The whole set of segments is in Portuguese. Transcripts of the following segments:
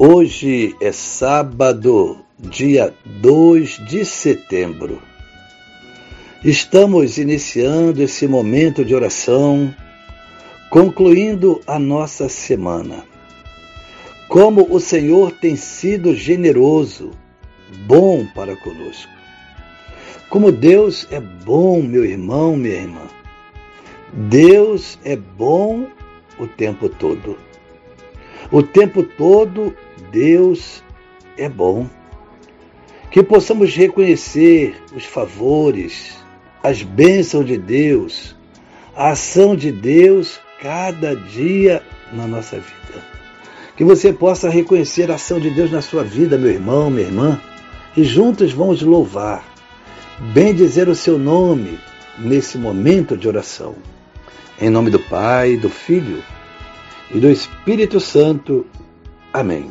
Hoje é sábado, dia 2 de setembro. Estamos iniciando esse momento de oração, concluindo a nossa semana. Como o Senhor tem sido generoso, bom para conosco. Como Deus é bom, meu irmão, minha irmã. Deus é bom o tempo todo. O tempo todo Deus é bom. Que possamos reconhecer os favores, as bênçãos de Deus, a ação de Deus cada dia na nossa vida. Que você possa reconhecer a ação de Deus na sua vida, meu irmão, minha irmã, e juntos vamos louvar, bem dizer o seu nome nesse momento de oração. Em nome do Pai, do Filho e do Espírito Santo. Amém.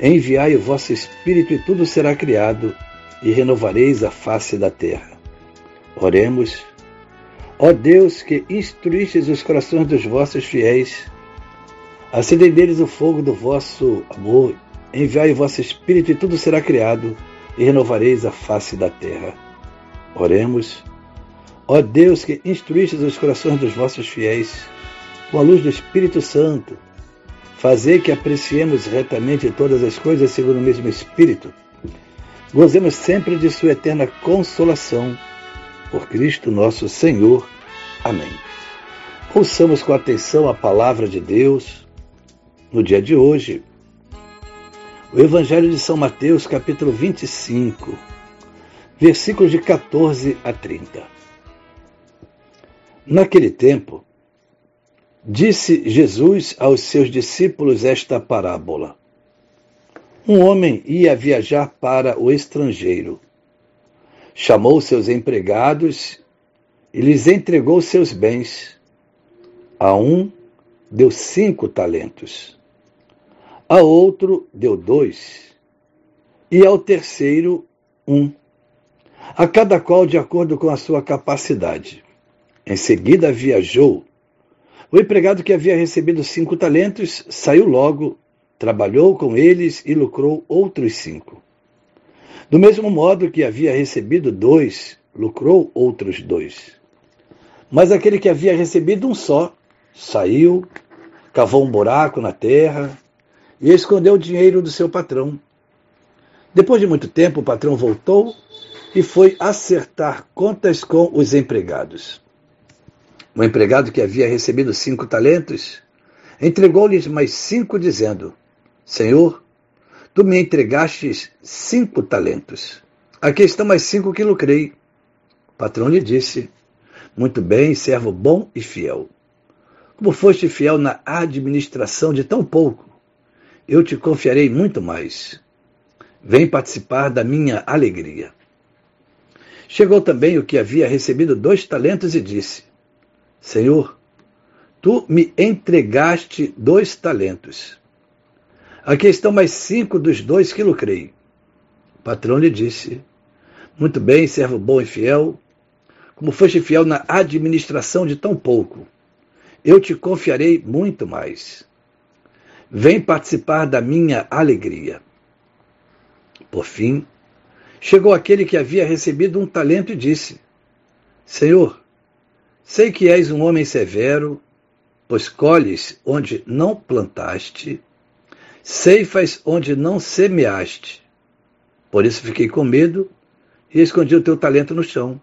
Enviai o vosso Espírito e tudo será criado, e renovareis a face da terra. Oremos. Ó Deus, que instruístes os corações dos vossos fiéis, acendei neles o fogo do vosso amor, enviai o vosso Espírito e tudo será criado, e renovareis a face da terra. Oremos. Ó Deus, que instruístes os corações dos vossos fiéis, com a luz do Espírito Santo, fazer que apreciemos retamente todas as coisas segundo o mesmo Espírito, gozemos sempre de Sua eterna consolação. Por Cristo nosso Senhor. Amém. Ouçamos com atenção a palavra de Deus no dia de hoje. O Evangelho de São Mateus, capítulo 25, versículos de 14 a 30. Naquele tempo, Disse Jesus aos seus discípulos esta parábola: Um homem ia viajar para o estrangeiro. Chamou seus empregados e lhes entregou seus bens. A um deu cinco talentos, a outro deu dois, e ao terceiro um, a cada qual de acordo com a sua capacidade. Em seguida viajou o empregado que havia recebido cinco talentos saiu logo, trabalhou com eles e lucrou outros cinco. Do mesmo modo que havia recebido dois, lucrou outros dois. Mas aquele que havia recebido um só, saiu, cavou um buraco na terra e escondeu o dinheiro do seu patrão. Depois de muito tempo, o patrão voltou e foi acertar contas com os empregados. O empregado que havia recebido cinco talentos entregou-lhes mais cinco, dizendo: Senhor, tu me entregastes cinco talentos. Aqui estão mais cinco que lucrei. O patrão lhe disse: Muito bem, servo bom e fiel. Como foste fiel na administração de tão pouco, eu te confiarei muito mais. Vem participar da minha alegria. Chegou também o que havia recebido dois talentos e disse: Senhor, tu me entregaste dois talentos. Aqui estão mais cinco dos dois que lucrei. O patrão lhe disse: Muito bem, servo bom e fiel, como foste fiel na administração de tão pouco, eu te confiarei muito mais. Vem participar da minha alegria. Por fim, chegou aquele que havia recebido um talento e disse: Senhor, Sei que és um homem severo, pois colhes onde não plantaste, Ceifas onde não semeaste. Por isso fiquei com medo e escondi o teu talento no chão.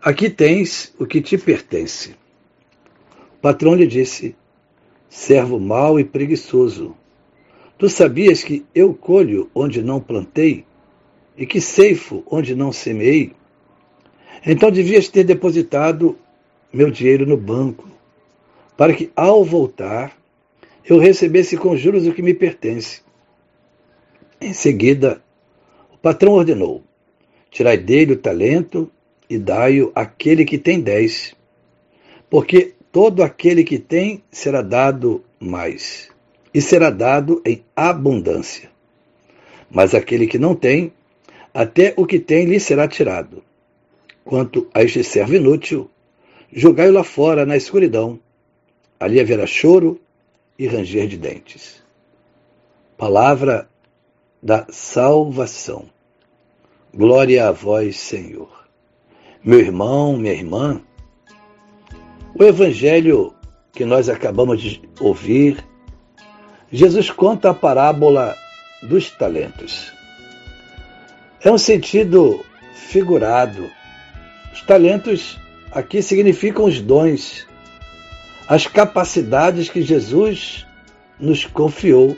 Aqui tens o que te pertence. O patrão lhe disse: Servo mau e preguiçoso, tu sabias que eu colho onde não plantei e que ceifo onde não semeei? Então devias ter depositado meu dinheiro no banco, para que, ao voltar, eu recebesse com juros o que me pertence. Em seguida, o patrão ordenou: Tirai dele o talento e dai-o àquele que tem dez. Porque todo aquele que tem será dado mais, e será dado em abundância. Mas aquele que não tem, até o que tem lhe será tirado. Quanto a este servo inútil, jogai-o lá fora na escuridão. Ali haverá choro e ranger de dentes. Palavra da salvação. Glória a vós, Senhor. Meu irmão, minha irmã, o evangelho que nós acabamos de ouvir, Jesus conta a parábola dos talentos. É um sentido figurado. Os talentos aqui significam os dons, as capacidades que Jesus nos confiou.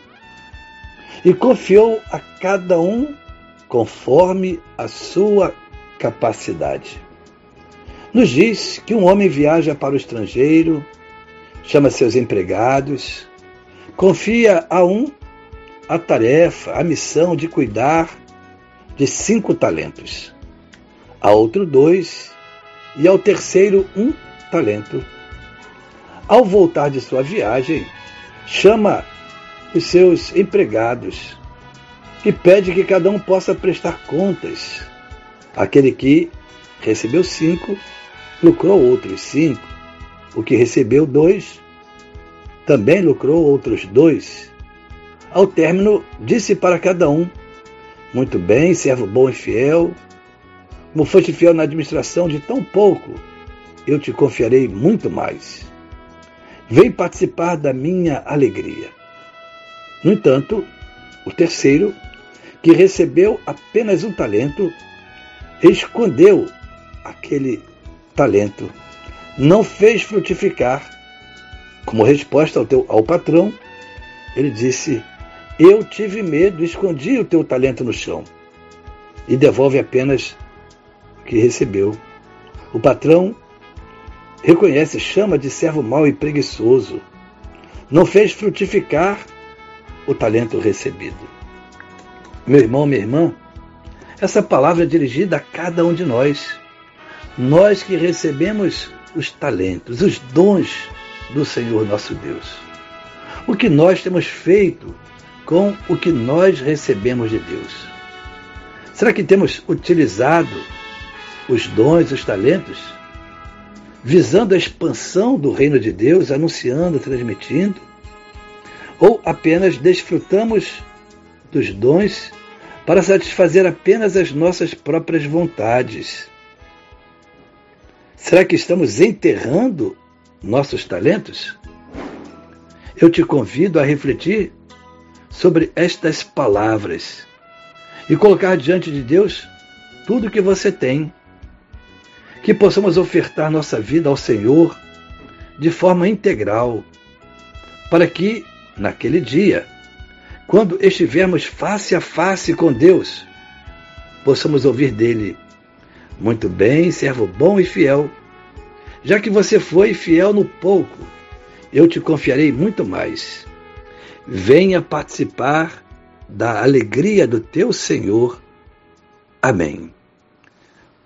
E confiou a cada um conforme a sua capacidade. Nos diz que um homem viaja para o estrangeiro, chama seus empregados, confia a um a tarefa, a missão de cuidar de cinco talentos, a outro dois e ao terceiro um talento. Ao voltar de sua viagem, chama os seus empregados e pede que cada um possa prestar contas. Aquele que recebeu cinco, lucrou outros cinco. O que recebeu dois, também lucrou outros dois. Ao término, disse para cada um: Muito bem, servo bom e fiel. Como foste fiel na administração de tão pouco, eu te confiarei muito mais. Vem participar da minha alegria. No entanto, o terceiro, que recebeu apenas um talento, escondeu aquele talento, não fez frutificar. Como resposta ao, teu, ao patrão, ele disse: Eu tive medo, escondi o teu talento no chão. E devolve apenas que recebeu. O patrão reconhece, chama de servo mau e preguiçoso. Não fez frutificar o talento recebido. Meu irmão, minha irmã, essa palavra é dirigida a cada um de nós. Nós que recebemos os talentos, os dons do Senhor nosso Deus. O que nós temos feito com o que nós recebemos de Deus? Será que temos utilizado os dons, os talentos, visando a expansão do reino de Deus, anunciando, transmitindo? Ou apenas desfrutamos dos dons para satisfazer apenas as nossas próprias vontades. Será que estamos enterrando nossos talentos? Eu te convido a refletir sobre estas palavras e colocar diante de Deus tudo o que você tem. Que possamos ofertar nossa vida ao Senhor de forma integral, para que, naquele dia, quando estivermos face a face com Deus, possamos ouvir dele: Muito bem, servo bom e fiel. Já que você foi fiel no pouco, eu te confiarei muito mais. Venha participar da alegria do teu Senhor. Amém.